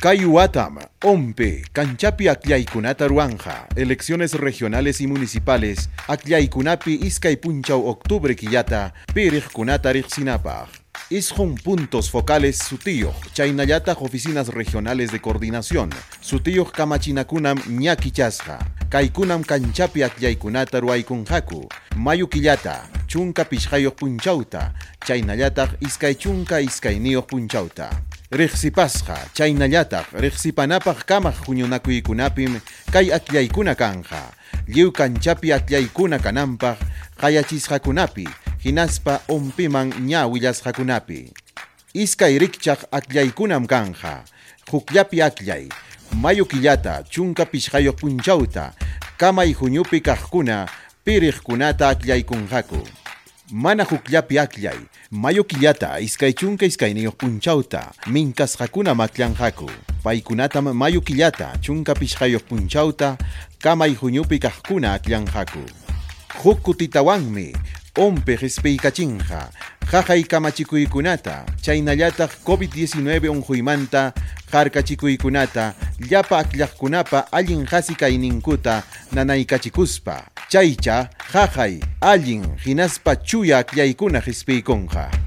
Cayuatam, Ompe, Canchapi Aclaykunata Ruanja, elecciones regionales y municipales, Aclaykunapi Iskay Punchau Octubre Quillata, Pirij Kunata. Isjun puntos focales sutiyuq, chaynallataq oficinas regionales de coordinación, sutiyuq kamachinakunam ñakichasqa, kaykunam kanchapi akllaykunata ruaykunqaku, mayu killata, chunka pishqayuq punchawta, chaynallataq iskay chunka iskayniyuq punchawta. Riqsipasqa, chaynallataq riqsipanapaq kamaq huñunakuykunapim kay aklaykuna kanja, lliw kanchapi aklaykuna kananpaq qayachisqakunapi, hinaspa umpiman ña willasqakunapi. Iskay rikchaq akllaykunam kanja, hukllapi aklay, mayu killata chunka pishqayuq punchawta, kamay huñupi kaqkuna piriqkunata aklaykunqaku. Mana hukllapi aklay, mayu killata iskay chunka iskayniyuq punchawta, minkasqakuna maklanqaku. Paykunatam mayu killata chunka pishqayuq punchawta, kamay huñupi kaqkuna aklanqaku. Huk kutitawanmi, ompe risp'iykachinqa, qaqay kamachikuykunata, chaynallataq COVID-19 unquymanta harkachikuykunata, llapa akllaqkunapa allin qasi kayninkuta nanaykachikuspa. Chaycha, qaqay, allin, hinaspa chuya akllaykunaq risp'iykunqa.